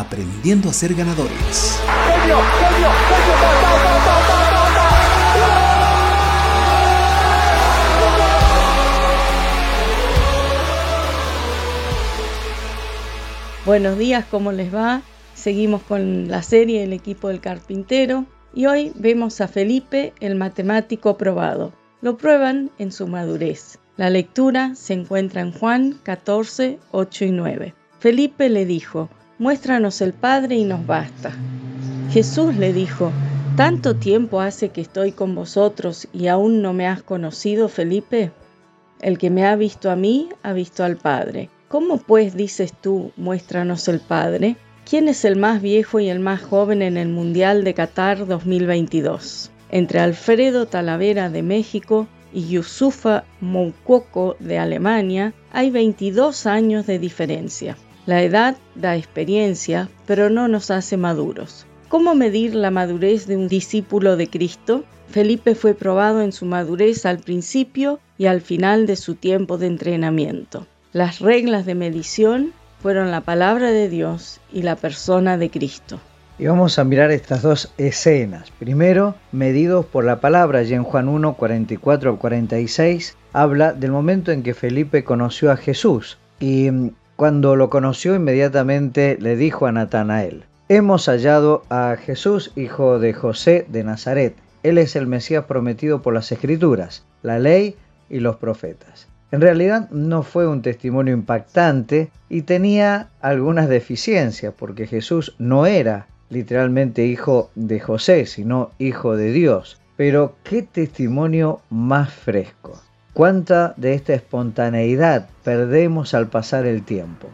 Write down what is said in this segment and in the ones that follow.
aprendiendo a ser ganadores. Buenos días, ¿cómo les va? Seguimos con la serie El equipo del carpintero y hoy vemos a Felipe, el matemático probado. Lo prueban en su madurez. La lectura se encuentra en Juan 14, 8 y 9. Felipe le dijo, muéstranos el Padre y nos basta. Jesús le dijo, ¿tanto tiempo hace que estoy con vosotros y aún no me has conocido, Felipe? El que me ha visto a mí, ha visto al Padre. ¿Cómo pues dices tú, muéstranos el Padre? ¿Quién es el más viejo y el más joven en el Mundial de Qatar 2022? Entre Alfredo Talavera de México y Yusufa Moukoko de Alemania hay 22 años de diferencia. La edad da experiencia, pero no nos hace maduros. ¿Cómo medir la madurez de un discípulo de Cristo? Felipe fue probado en su madurez al principio y al final de su tiempo de entrenamiento. Las reglas de medición fueron la palabra de Dios y la persona de Cristo. Y vamos a mirar estas dos escenas. Primero, medidos por la palabra, y en Juan 1, 44 46, habla del momento en que Felipe conoció a Jesús. Y cuando lo conoció inmediatamente le dijo a Natanael, hemos hallado a Jesús, hijo de José de Nazaret. Él es el Mesías prometido por las Escrituras, la ley y los profetas. En realidad no fue un testimonio impactante y tenía algunas deficiencias porque Jesús no era literalmente hijo de José, sino hijo de Dios. Pero qué testimonio más fresco. ¿Cuánta de esta espontaneidad perdemos al pasar el tiempo?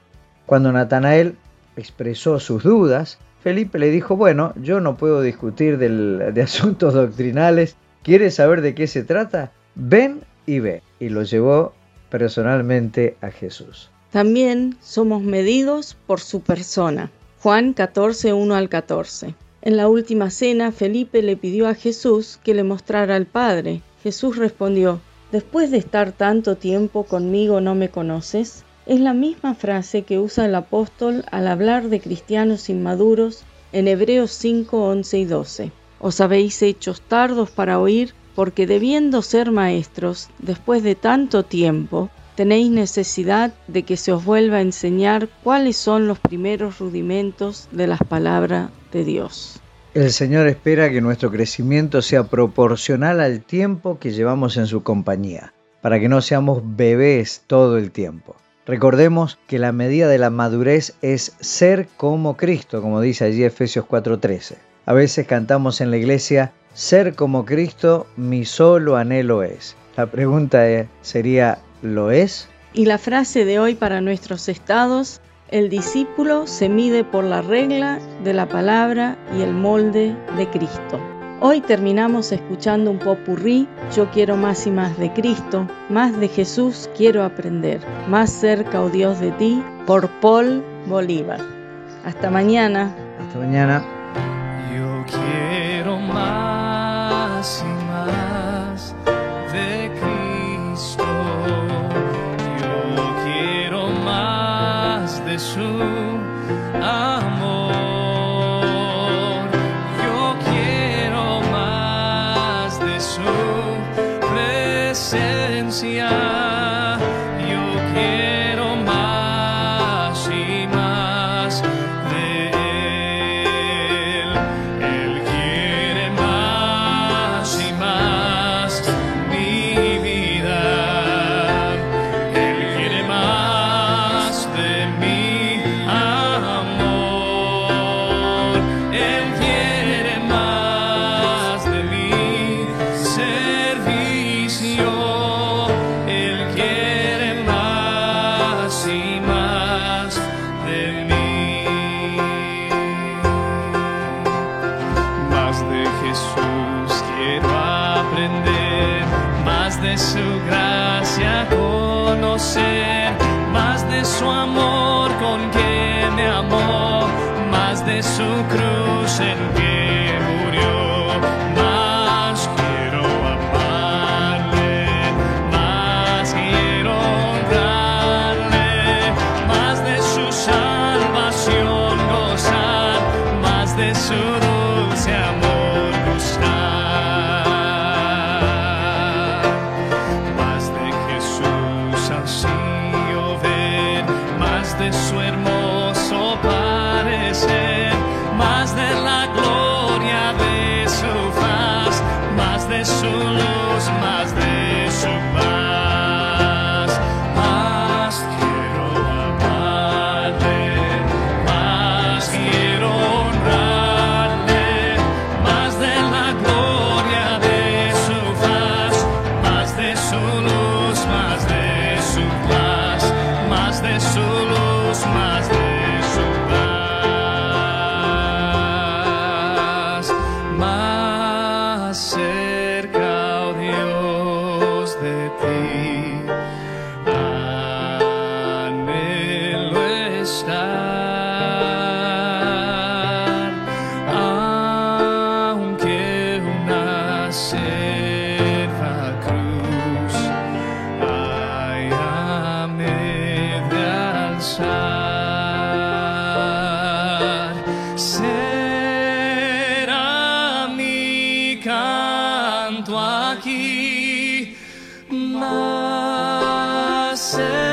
Cuando Natanael expresó sus dudas, Felipe le dijo, bueno, yo no puedo discutir de asuntos doctrinales, ¿quieres saber de qué se trata? Ven y ve. Y lo llevó personalmente a Jesús. También somos medidos por su persona. Juan 14, 1 al 14. En la última cena, Felipe le pidió a Jesús que le mostrara al Padre. Jesús respondió, Después de estar tanto tiempo conmigo no me conoces? Es la misma frase que usa el apóstol al hablar de cristianos inmaduros en Hebreos 5, 11 y 12. Os habéis hecho tardos para oír, porque debiendo ser maestros, después de tanto tiempo, tenéis necesidad de que se os vuelva a enseñar cuáles son los primeros rudimentos de las palabras de Dios. El Señor espera que nuestro crecimiento sea proporcional al tiempo que llevamos en su compañía, para que no seamos bebés todo el tiempo. Recordemos que la medida de la madurez es ser como Cristo, como dice allí Efesios 4:13. A veces cantamos en la iglesia, ser como Cristo mi solo anhelo es. La pregunta sería, ¿lo es? Y la frase de hoy para nuestros estados el discípulo se mide por la regla de la palabra y el molde de Cristo. Hoy terminamos escuchando un popurrí, yo quiero más y más de Cristo, más de Jesús quiero aprender, más cerca, oh Dios, de ti, por Paul Bolívar. Hasta mañana. Hasta mañana. Yo quiero más y más con que me amó, más de su cruz más